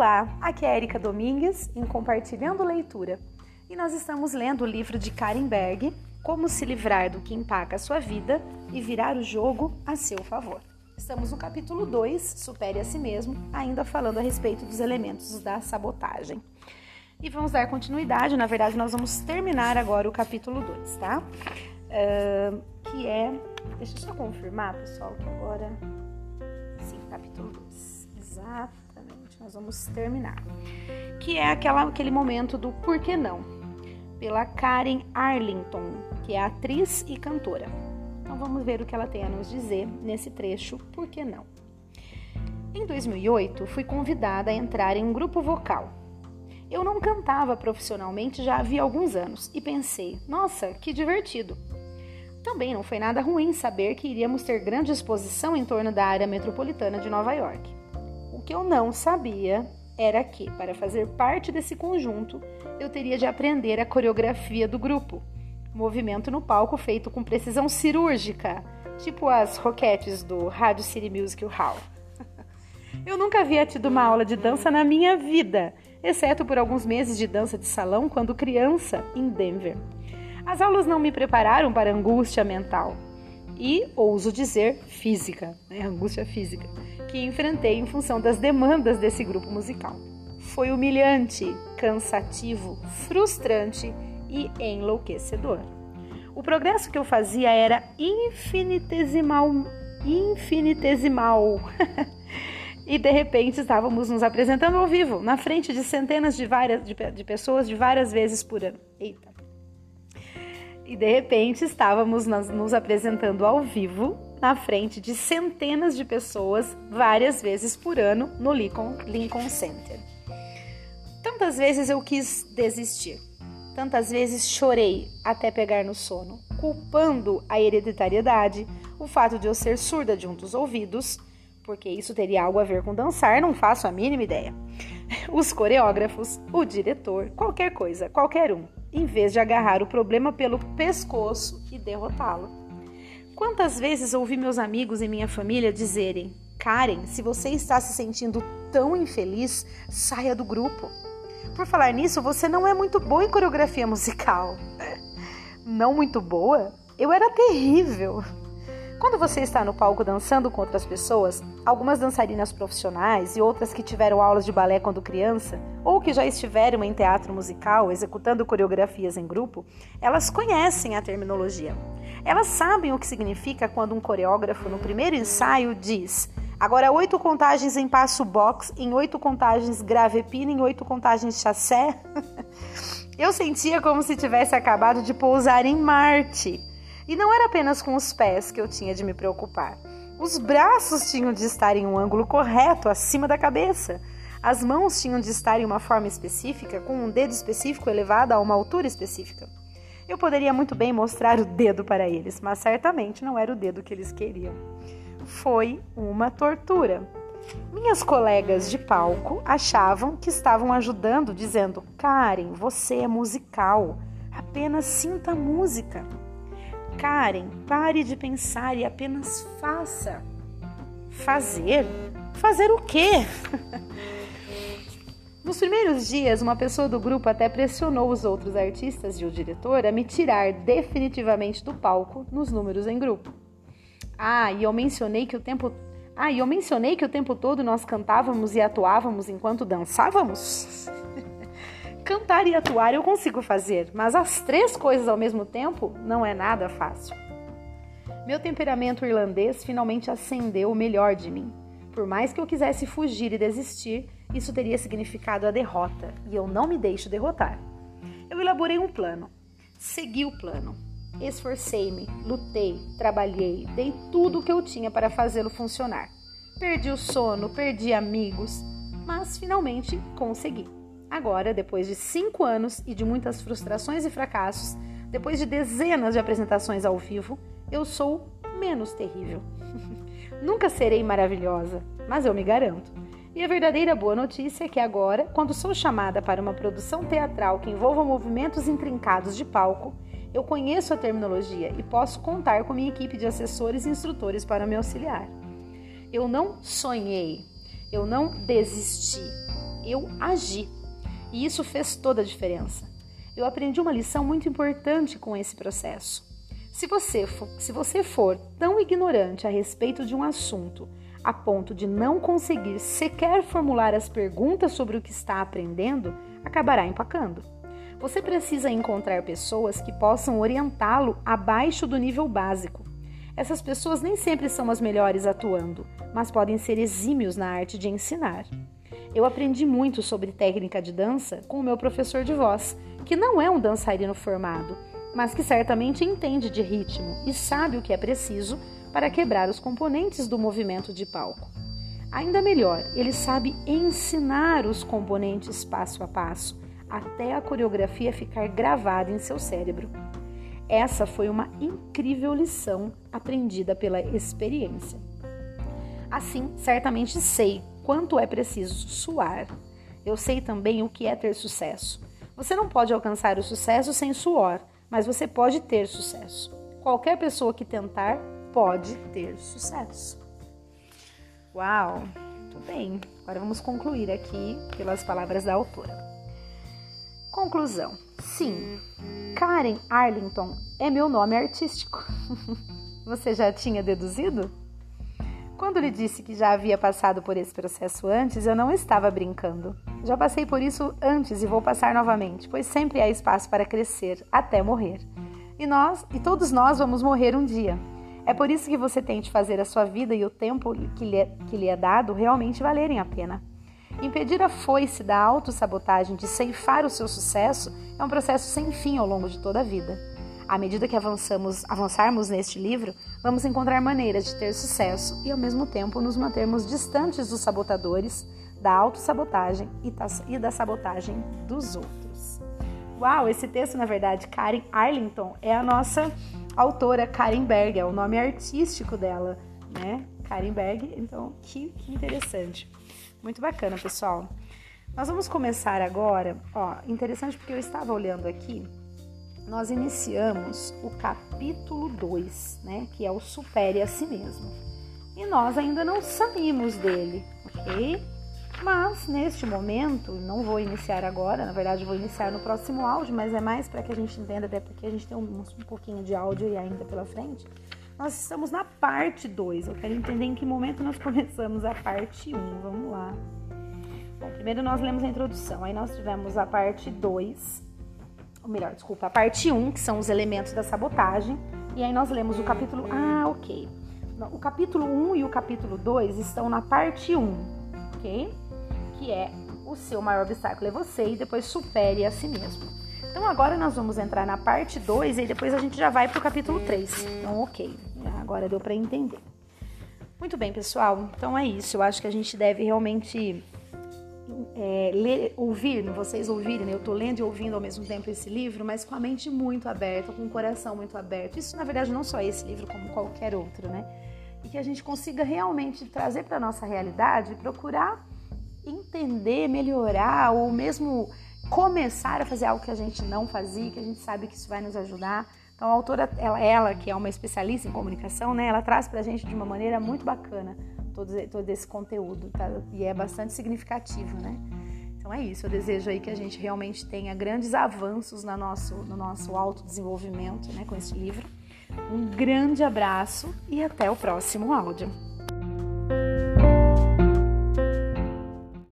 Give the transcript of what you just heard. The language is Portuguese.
Olá, aqui é Erika Domingues em Compartilhando Leitura e nós estamos lendo o livro de Karen Berg, Como se livrar do que empaca a sua vida e virar o jogo a seu favor. Estamos no capítulo 2, Supere a si mesmo, ainda falando a respeito dos elementos da sabotagem. E vamos dar continuidade, na verdade, nós vamos terminar agora o capítulo 2, tá? Uh, que é. Deixa eu só confirmar, pessoal, que agora. Sim, capítulo 2. Exatamente, nós vamos terminar. Que é aquela, aquele momento do por que não, pela Karen Arlington, que é atriz e cantora. Então vamos ver o que ela tem a nos dizer nesse trecho, por que não. Em 2008, fui convidada a entrar em um grupo vocal eu não cantava profissionalmente já havia alguns anos e pensei, nossa, que divertido. Também não foi nada ruim saber que iríamos ter grande exposição em torno da área metropolitana de Nova York. Que eu não sabia era que, para fazer parte desse conjunto, eu teria de aprender a coreografia do grupo. Movimento no palco feito com precisão cirúrgica, tipo as roquetes do Radio City Music Hall. eu nunca havia tido uma aula de dança na minha vida exceto por alguns meses de dança de salão quando criança em Denver. As aulas não me prepararam para angústia mental e, ouso dizer, física, né? angústia física, que enfrentei em função das demandas desse grupo musical. Foi humilhante, cansativo, frustrante e enlouquecedor. O progresso que eu fazia era infinitesimal, infinitesimal. e de repente estávamos nos apresentando ao vivo, na frente de centenas de, várias, de, de pessoas de várias vezes por ano. Eita! E de repente estávamos nos, apresentando ao vivo, na frente de centenas de pessoas, várias vezes por ano, no Lincoln, Lincoln Center. Tantas vezes eu quis desistir, tantas vezes chorei até pegar no sono, culpando a hereditariedade, o fato de eu ser surda de um dos ouvidos porque isso teria algo a ver com dançar, não faço a mínima ideia. Os coreógrafos, o diretor, qualquer coisa, qualquer um, em vez de agarrar o problema pelo pescoço e derrotá-lo. Quantas vezes ouvi meus amigos e minha família dizerem: Karen, se você está se sentindo tão infeliz, saia do grupo. Por falar nisso, você não é muito boa em coreografia musical. Não muito boa? Eu era terrível. Quando você está no palco dançando com outras pessoas, algumas dançarinas profissionais e outras que tiveram aulas de balé quando criança, ou que já estiveram em teatro musical executando coreografias em grupo, elas conhecem a terminologia. Elas sabem o que significa quando um coreógrafo, no primeiro ensaio, diz: agora oito contagens em passo box, em oito contagens grave pino, em oito contagens chassé. Eu sentia como se tivesse acabado de pousar em Marte. E não era apenas com os pés que eu tinha de me preocupar. Os braços tinham de estar em um ângulo correto, acima da cabeça. As mãos tinham de estar em uma forma específica, com um dedo específico elevado a uma altura específica. Eu poderia muito bem mostrar o dedo para eles, mas certamente não era o dedo que eles queriam. Foi uma tortura. Minhas colegas de palco achavam que estavam ajudando, dizendo: Karen, você é musical, apenas sinta música. Karen, pare de pensar e apenas faça. Fazer? Fazer o quê? Nos primeiros dias, uma pessoa do grupo até pressionou os outros artistas e o diretor a me tirar definitivamente do palco nos números em grupo. Ah, e eu mencionei que o tempo Ah, e eu mencionei que o tempo todo nós cantávamos e atuávamos enquanto dançávamos? Cantar e atuar eu consigo fazer, mas as três coisas ao mesmo tempo não é nada fácil. Meu temperamento irlandês finalmente acendeu o melhor de mim. Por mais que eu quisesse fugir e desistir, isso teria significado a derrota, e eu não me deixo derrotar. Eu elaborei um plano. Segui o plano. Esforcei-me, lutei, trabalhei, dei tudo o que eu tinha para fazê-lo funcionar. Perdi o sono, perdi amigos, mas finalmente consegui. Agora, depois de cinco anos e de muitas frustrações e fracassos, depois de dezenas de apresentações ao vivo, eu sou menos terrível. Nunca serei maravilhosa, mas eu me garanto. E a verdadeira boa notícia é que agora, quando sou chamada para uma produção teatral que envolva movimentos intrincados de palco, eu conheço a terminologia e posso contar com minha equipe de assessores e instrutores para me auxiliar. Eu não sonhei, eu não desisti, eu agi. E isso fez toda a diferença. Eu aprendi uma lição muito importante com esse processo. Se você for, se você for tão ignorante a respeito de um assunto a ponto de não conseguir sequer formular as perguntas sobre o que está aprendendo, acabará empacando. Você precisa encontrar pessoas que possam orientá-lo abaixo do nível básico. Essas pessoas nem sempre são as melhores atuando, mas podem ser exímios na arte de ensinar. Eu aprendi muito sobre técnica de dança com o meu professor de voz, que não é um dançarino formado, mas que certamente entende de ritmo e sabe o que é preciso para quebrar os componentes do movimento de palco. Ainda melhor, ele sabe ensinar os componentes passo a passo, até a coreografia ficar gravada em seu cérebro. Essa foi uma incrível lição aprendida pela experiência. Assim, certamente sei quanto é preciso suar. Eu sei também o que é ter sucesso. Você não pode alcançar o sucesso sem suor, mas você pode ter sucesso. Qualquer pessoa que tentar pode ter sucesso. Uau, tudo bem. Agora vamos concluir aqui pelas palavras da autora. Conclusão: sim, Karen Arlington é meu nome artístico. Você já tinha deduzido? Quando lhe disse que já havia passado por esse processo antes, eu não estava brincando. Já passei por isso antes e vou passar novamente, pois sempre há espaço para crescer até morrer. E nós, e todos nós vamos morrer um dia. É por isso que você tem de fazer a sua vida e o tempo que lhe, é, que lhe é dado realmente valerem a pena. Impedir a foice da autossabotagem de ceifar o seu sucesso é um processo sem fim ao longo de toda a vida. À medida que avançamos, avançarmos neste livro, vamos encontrar maneiras de ter sucesso e, ao mesmo tempo, nos mantermos distantes dos sabotadores, da autossabotagem e da, e da sabotagem dos outros. Uau, esse texto, na verdade, Karen Arlington, é a nossa autora Karen Berg, é o nome artístico dela, né? Karen Berg, então que, que interessante. Muito bacana, pessoal. Nós vamos começar agora, ó, interessante porque eu estava olhando aqui, nós iniciamos o capítulo 2, né, que é o supere a si mesmo. E nós ainda não saímos dele, ok? Mas neste momento, não vou iniciar agora, na verdade vou iniciar no próximo áudio, mas é mais para que a gente entenda, até porque a gente tem um, um pouquinho de áudio ainda pela frente. Nós estamos na parte 2. Eu quero entender em que momento nós começamos a parte 1. Um. Vamos lá. Bom, primeiro nós lemos a introdução, aí nós tivemos a parte 2, ou melhor, desculpa, a parte 1, um, que são os elementos da sabotagem, e aí nós lemos o capítulo. Ah, ok. O capítulo 1 um e o capítulo 2 estão na parte 1, ok? que é o seu maior obstáculo é você e depois supere a si mesmo. Então agora nós vamos entrar na parte 2 e depois a gente já vai para o capítulo 3. Então, ok, agora deu para entender. Muito bem, pessoal. Então é isso. Eu acho que a gente deve realmente é, ler, ouvir, vocês ouvirem, né? eu estou lendo e ouvindo ao mesmo tempo esse livro, mas com a mente muito aberta, com o coração muito aberto. Isso, na verdade, não só esse livro, como qualquer outro, né? E que a gente consiga realmente trazer para a nossa realidade, procurar entender, melhorar ou mesmo começar a fazer algo que a gente não fazia, que a gente sabe que isso vai nos ajudar. Então a autora, ela, ela que é uma especialista em comunicação, né, ela traz para a gente de uma maneira muito bacana todo, todo esse conteúdo, tá? E é bastante significativo, né? Então é isso, eu desejo aí que a gente realmente tenha grandes avanços no nosso, no nosso autodesenvolvimento, né, com esse livro. Um grande abraço e até o próximo áudio.